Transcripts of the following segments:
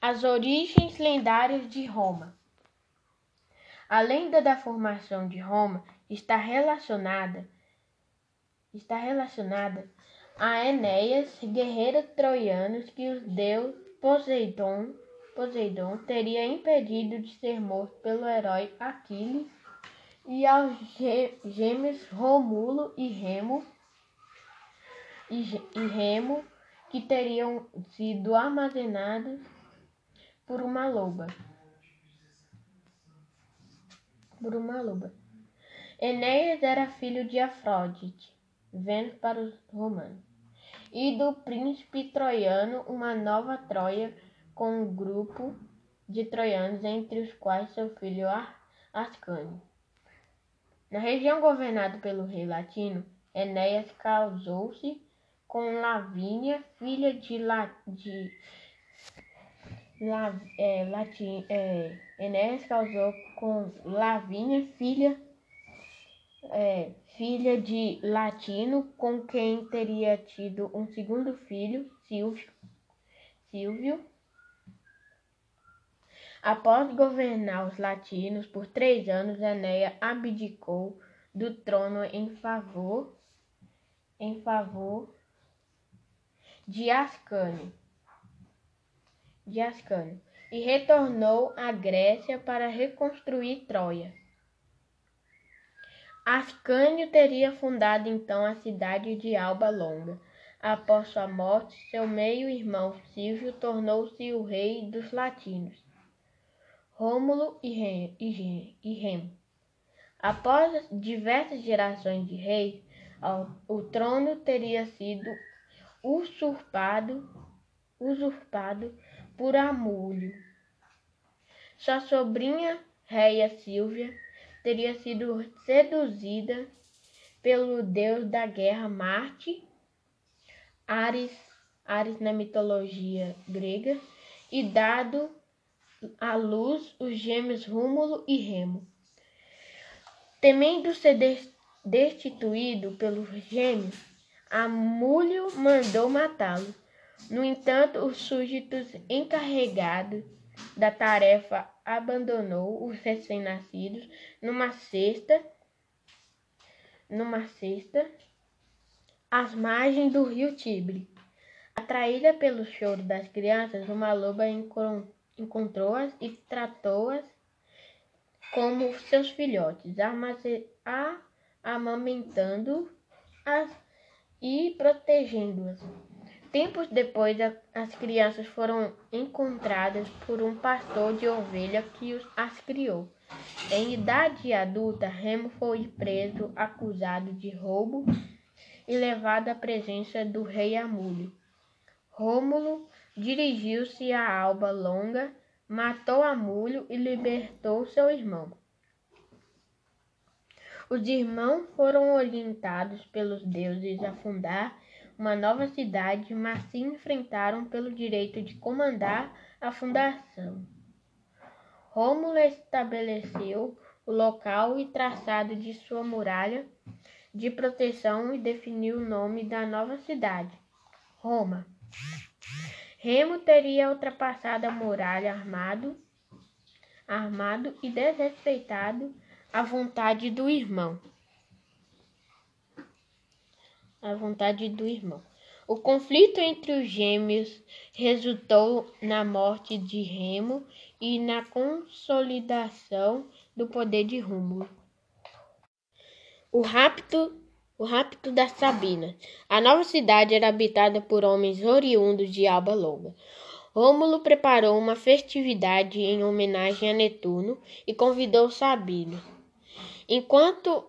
As origens lendárias de Roma. A lenda da formação de Roma está relacionada está relacionada a Enéas, guerreiro troiano que os deus Poseidon, Poseidon teria impedido de ser morto pelo herói Aquiles e aos gêmeos Rômulo e Remo e, e Remo que teriam sido armazenados por uma loba. Por uma loba. Enéas era filho de Afrodite, Vênus para os romanos, e do príncipe troiano, uma nova Troia com um grupo de troianos, entre os quais seu filho Ascânio. Na região governada pelo rei latino, Enéas casou-se com Lavínia, filha de, La, de La, é, Latin, é, Enéas casou com Lavínia, filha, é, filha de Latino, com quem teria tido um segundo filho, Silvio. Silvio Após governar os latinos por três anos, Enéia abdicou do trono em favor em favor de Ascânio, de Ascânio e retornou à Grécia para reconstruir Troia. Ascânio teria fundado então a cidade de Alba Longa. Após sua morte, seu meio-irmão Silvio tornou-se o rei dos latinos. Rômulo e Remo. Após diversas gerações de reis, o trono teria sido usurpado, usurpado por Amúlio. Sua sobrinha, Réia Silvia, teria sido seduzida pelo deus da guerra Marte, Ares, Ares na mitologia grega, e dado à luz os gêmeos Rúmulo e Remo. Temendo ser destituído pelos gêmeos, Amúlio mandou matá-lo. No entanto, os súditos encarregados da tarefa abandonou os recém-nascidos numa cesta, numa cesta às margens do rio Tibre. Atraída pelo choro das crianças, uma loba encontrou encontrou-as e tratou-as como seus filhotes, amamentando-as e protegendo-as. Tempos depois, as crianças foram encontradas por um pastor de ovelha que as criou. Em idade adulta, Remo foi preso, acusado de roubo e levado à presença do rei Amúlio. Rômulo dirigiu-se a Alba Longa, matou Amulho e libertou seu irmão. Os irmãos foram orientados pelos deuses a fundar uma nova cidade, mas se enfrentaram pelo direito de comandar a fundação. Rômulo estabeleceu o local e traçado de sua muralha de proteção e definiu o nome da nova cidade, Roma. Remo teria ultrapassado a muralha armado, armado e desrespeitado a vontade do irmão. A vontade do irmão. O conflito entre os gêmeos resultou na morte de Remo e na consolidação do poder de Rômulo. O rapto o rapto das Sabinas. A nova cidade era habitada por homens oriundos de Alba Longa. Rômulo preparou uma festividade em homenagem a Netuno e convidou Sabino. Enquanto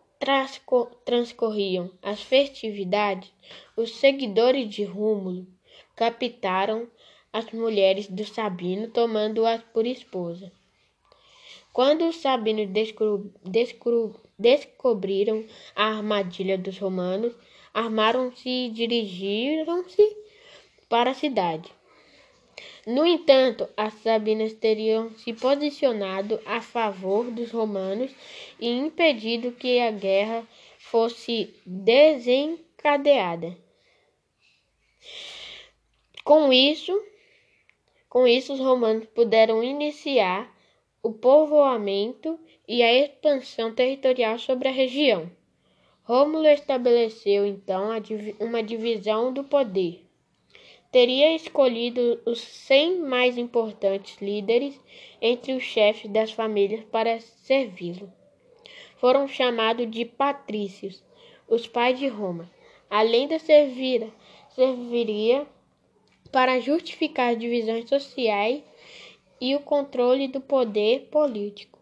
transcorriam as festividades, os seguidores de Rômulo captaram as mulheres do Sabino, tomando-as por esposa. Quando os sabinos descobriram a armadilha dos romanos, armaram-se e dirigiram-se para a cidade. No entanto, as sabinas teriam se posicionado a favor dos romanos e impedido que a guerra fosse desencadeada. Com isso, Com isso, os romanos puderam iniciar o povoamento e a expansão territorial sobre a região. Rômulo estabeleceu então uma divisão do poder. Teria escolhido os cem mais importantes líderes entre os chefes das famílias para servi-lo. Foram chamados de patrícios, os pais de Roma. Além de servir, serviria para justificar divisões sociais e o controle do poder político.